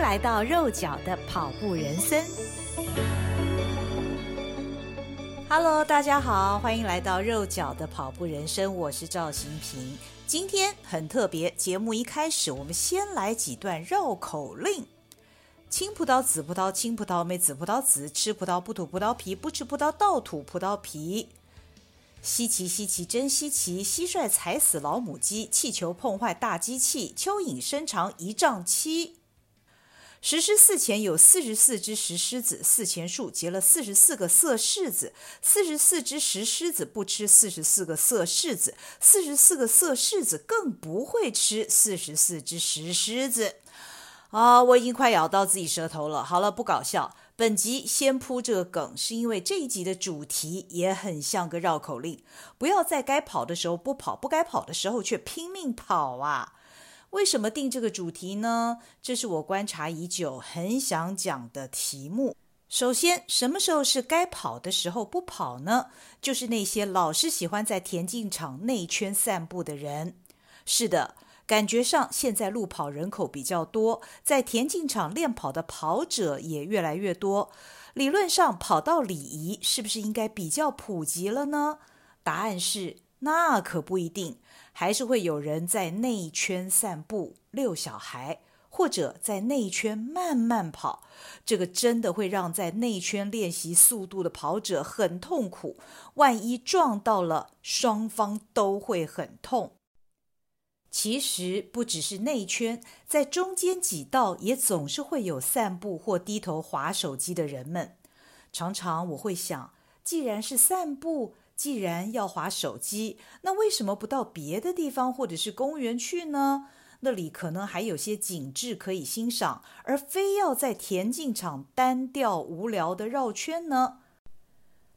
来到肉脚的跑步人生。Hello，大家好，欢迎来到肉脚的跑步人生，我是赵新平。今天很特别，节目一开始，我们先来几段绕口令：青葡萄、紫葡萄、青葡萄、没紫葡萄籽，吃葡萄不吐葡萄皮，不吃葡萄倒吐葡萄皮。稀奇稀奇真稀奇，蟋蟀踩死老母鸡，气球碰坏大机器，蚯蚓身长一丈七。石狮寺前有四十四只石狮子，寺前树结了四十四个色柿子，四十四只石狮子不吃四十四个色柿子，四十四个色柿子更不会吃四十四只石狮子。啊，我已经快咬到自己舌头了。好了，不搞笑。本集先铺这个梗，是因为这一集的主题也很像个绕口令。不要在该跑的时候不跑，不该跑的时候却拼命跑啊！为什么定这个主题呢？这是我观察已久，很想讲的题目。首先，什么时候是该跑的时候不跑呢？就是那些老是喜欢在田径场内圈散步的人。是的。感觉上，现在路跑人口比较多，在田径场练跑的跑者也越来越多。理论上，跑道礼仪是不是应该比较普及了呢？答案是，那可不一定，还是会有人在内圈散步、遛小孩，或者在内圈慢慢跑。这个真的会让在内圈练习速度的跑者很痛苦，万一撞到了，双方都会很痛。其实不只是内圈，在中间几道也总是会有散步或低头划手机的人们。常常我会想，既然是散步，既然要滑手机，那为什么不到别的地方或者是公园去呢？那里可能还有些景致可以欣赏，而非要在田径场单调无聊的绕圈呢？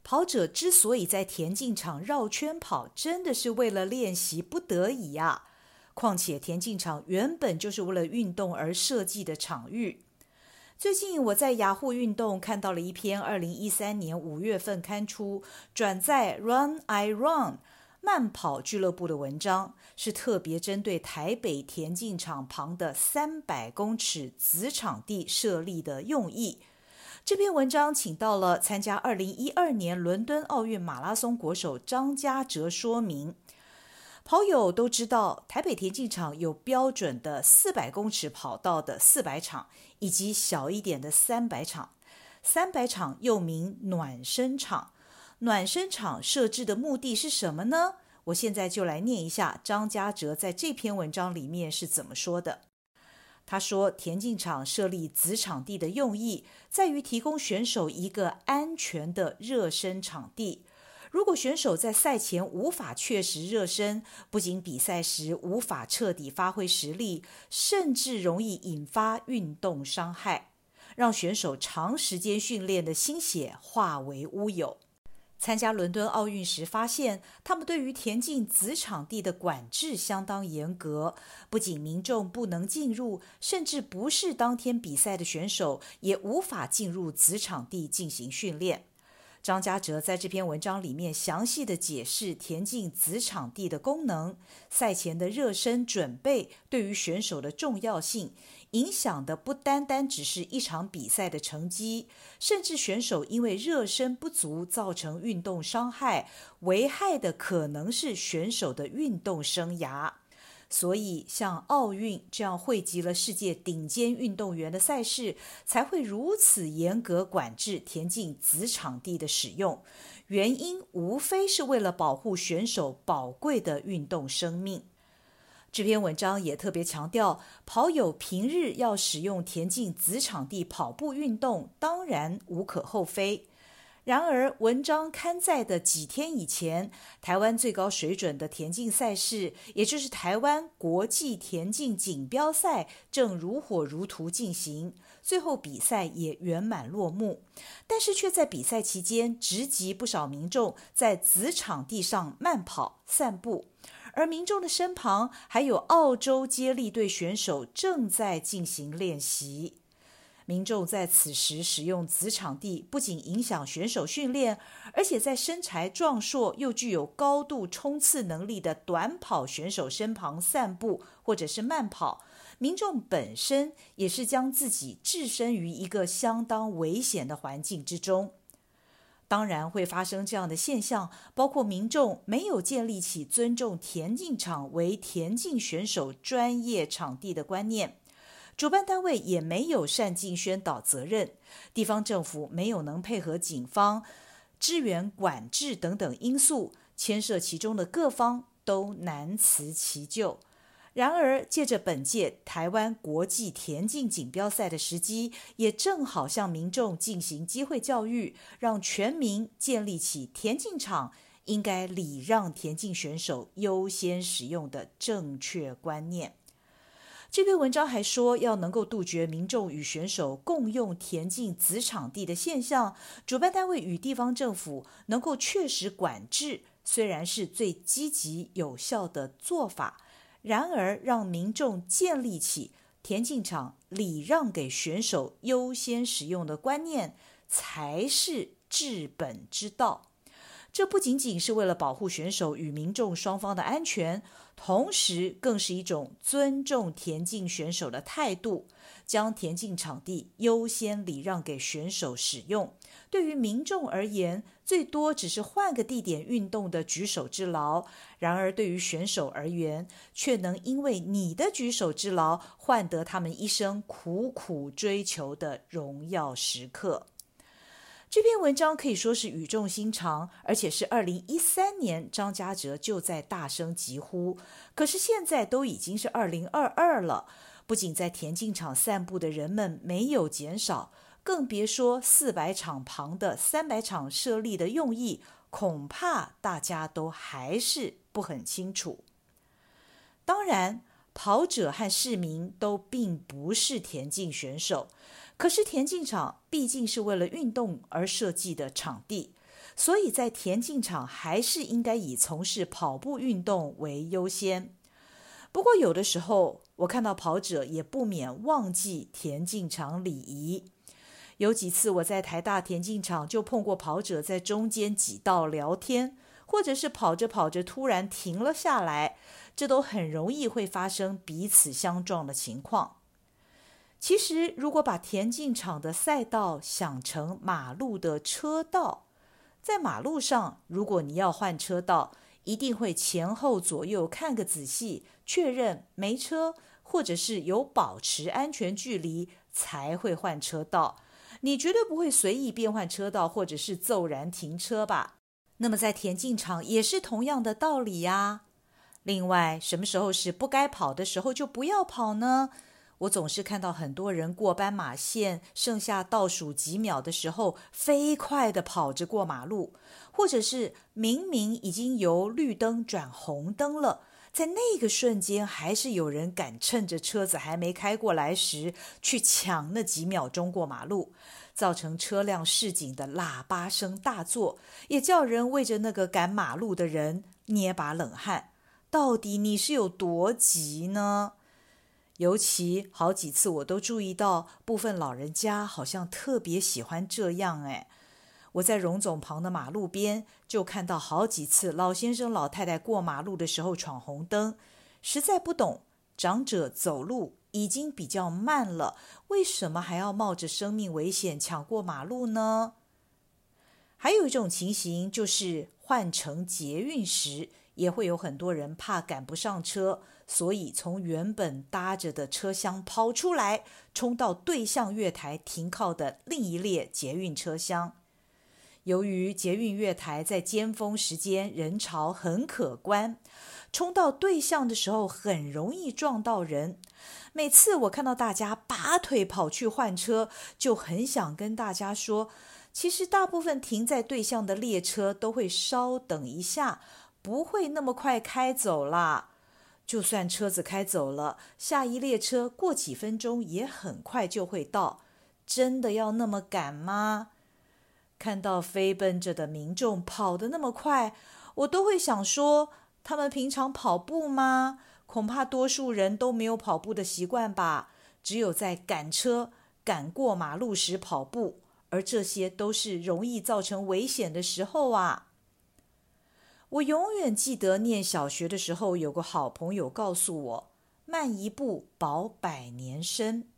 跑者之所以在田径场绕圈跑，真的是为了练习，不得已呀。况且田径场原本就是为了运动而设计的场域。最近我在雅虎运动看到了一篇二零一三年五月份刊出、转载 Run I Run 慢跑俱乐部的文章，是特别针对台北田径场旁的三百公尺子场地设立的用意。这篇文章请到了参加二零一二年伦敦奥运马拉松国手张家哲说明。跑友都知道，台北田径场有标准的四百公尺跑道的四百场，以及小一点的三百场。三百场又名暖身场。暖身场设置的目的是什么呢？我现在就来念一下张家哲在这篇文章里面是怎么说的。他说，田径场设立子场地的用意，在于提供选手一个安全的热身场地。如果选手在赛前无法确实热身，不仅比赛时无法彻底发挥实力，甚至容易引发运动伤害，让选手长时间训练的心血化为乌有。参加伦敦奥运时发现，他们对于田径子场地的管制相当严格，不仅民众不能进入，甚至不是当天比赛的选手也无法进入子场地进行训练。张家哲在这篇文章里面详细的解释田径子场地的功能、赛前的热身准备对于选手的重要性，影响的不单单只是一场比赛的成绩，甚至选手因为热身不足造成运动伤害，危害的可能是选手的运动生涯。所以，像奥运这样汇集了世界顶尖运动员的赛事，才会如此严格管制田径子场地的使用。原因无非是为了保护选手宝贵的运动生命。这篇文章也特别强调，跑友平日要使用田径子场地跑步运动，当然无可厚非。然而，文章刊载的几天以前，台湾最高水准的田径赛事，也就是台湾国际田径锦标赛，正如火如荼进行，最后比赛也圆满落幕。但是，却在比赛期间直击不少民众在子场地上慢跑、散步，而民众的身旁还有澳洲接力队选手正在进行练习。民众在此时使用子场地，不仅影响选手训练，而且在身材壮硕又具有高度冲刺能力的短跑选手身旁散步或者是慢跑，民众本身也是将自己置身于一个相当危险的环境之中。当然会发生这样的现象，包括民众没有建立起尊重田径场为田径选手专业场地的观念。主办单位也没有善尽宣导责任，地方政府没有能配合警方支援管制等等因素，牵涉其中的各方都难辞其咎。然而，借着本届台湾国际田径锦标赛的时机，也正好向民众进行机会教育，让全民建立起田径场应该礼让田径选手优先使用的正确观念。这篇文章还说，要能够杜绝民众与选手共用田径子场地的现象，主办单位与地方政府能够确实管制，虽然是最积极有效的做法，然而让民众建立起田径场礼让给选手优先使用的观念，才是治本之道。这不仅仅是为了保护选手与民众双方的安全，同时更是一种尊重田径选手的态度，将田径场地优先礼让给选手使用。对于民众而言，最多只是换个地点运动的举手之劳；然而对于选手而言，却能因为你的举手之劳，换得他们一生苦苦追求的荣耀时刻。这篇文章可以说是语重心长，而且是二零一三年张家哲就在大声疾呼。可是现在都已经是二零二二了，不仅在田径场散步的人们没有减少，更别说四百场旁的三百场设立的用意，恐怕大家都还是不很清楚。当然，跑者和市民都并不是田径选手。可是田径场毕竟是为了运动而设计的场地，所以在田径场还是应该以从事跑步运动为优先。不过有的时候我看到跑者也不免忘记田径场礼仪。有几次我在台大田径场就碰过跑者在中间挤道聊天，或者是跑着跑着突然停了下来，这都很容易会发生彼此相撞的情况。其实，如果把田径场的赛道想成马路的车道，在马路上，如果你要换车道，一定会前后左右看个仔细，确认没车，或者是有保持安全距离，才会换车道。你绝对不会随意变换车道，或者是骤然停车吧？那么在田径场也是同样的道理呀。另外，什么时候是不该跑的时候，就不要跑呢？我总是看到很多人过斑马线，剩下倒数几秒的时候，飞快地跑着过马路，或者是明明已经由绿灯转红灯了，在那个瞬间，还是有人敢趁着车子还没开过来时，去抢那几秒钟过马路，造成车辆示警的喇叭声大作，也叫人为着那个赶马路的人捏把冷汗。到底你是有多急呢？尤其好几次，我都注意到部分老人家好像特别喜欢这样。哎，我在荣总旁的马路边就看到好几次老先生、老太太过马路的时候闯红灯，实在不懂长者走路已经比较慢了，为什么还要冒着生命危险抢过马路呢？还有一种情形就是换乘捷运时，也会有很多人怕赶不上车。所以，从原本搭着的车厢跑出来，冲到对向月台停靠的另一列捷运车厢。由于捷运月台在尖峰时间人潮很可观，冲到对向的时候很容易撞到人。每次我看到大家拔腿跑去换车，就很想跟大家说：其实大部分停在对向的列车都会稍等一下，不会那么快开走啦。就算车子开走了，下一列车过几分钟也很快就会到。真的要那么赶吗？看到飞奔着的民众跑得那么快，我都会想说：他们平常跑步吗？恐怕多数人都没有跑步的习惯吧。只有在赶车、赶过马路时跑步，而这些都是容易造成危险的时候啊。我永远记得念小学的时候，有个好朋友告诉我：“慢一步，保百年身。”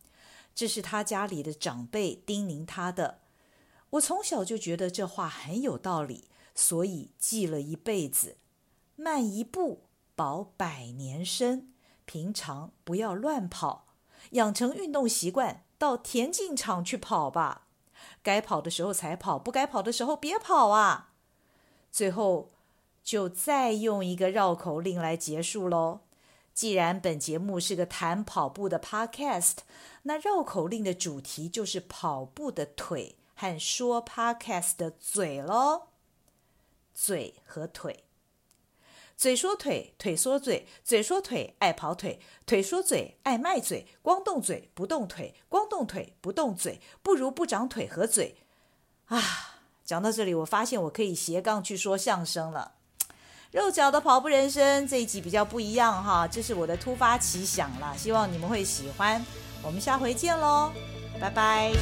这是他家里的长辈叮咛他的。我从小就觉得这话很有道理，所以记了一辈子。慢一步，保百年身。平常不要乱跑，养成运动习惯，到田径场去跑吧。该跑的时候才跑，不该跑的时候别跑啊。最后，就再用一个绕口令来结束喽。既然本节目是个谈跑步的 podcast，那绕口令的主题就是跑步的腿和说 podcast 的嘴喽。嘴和腿。嘴说腿，腿说嘴，嘴说腿爱跑腿，腿说嘴爱卖嘴，光动嘴不动腿，光动腿不动嘴，不如不长腿和嘴。啊，讲到这里，我发现我可以斜杠去说相声了。肉脚的跑步人生这一集比较不一样哈，这是我的突发奇想啦，希望你们会喜欢。我们下回见喽，拜拜。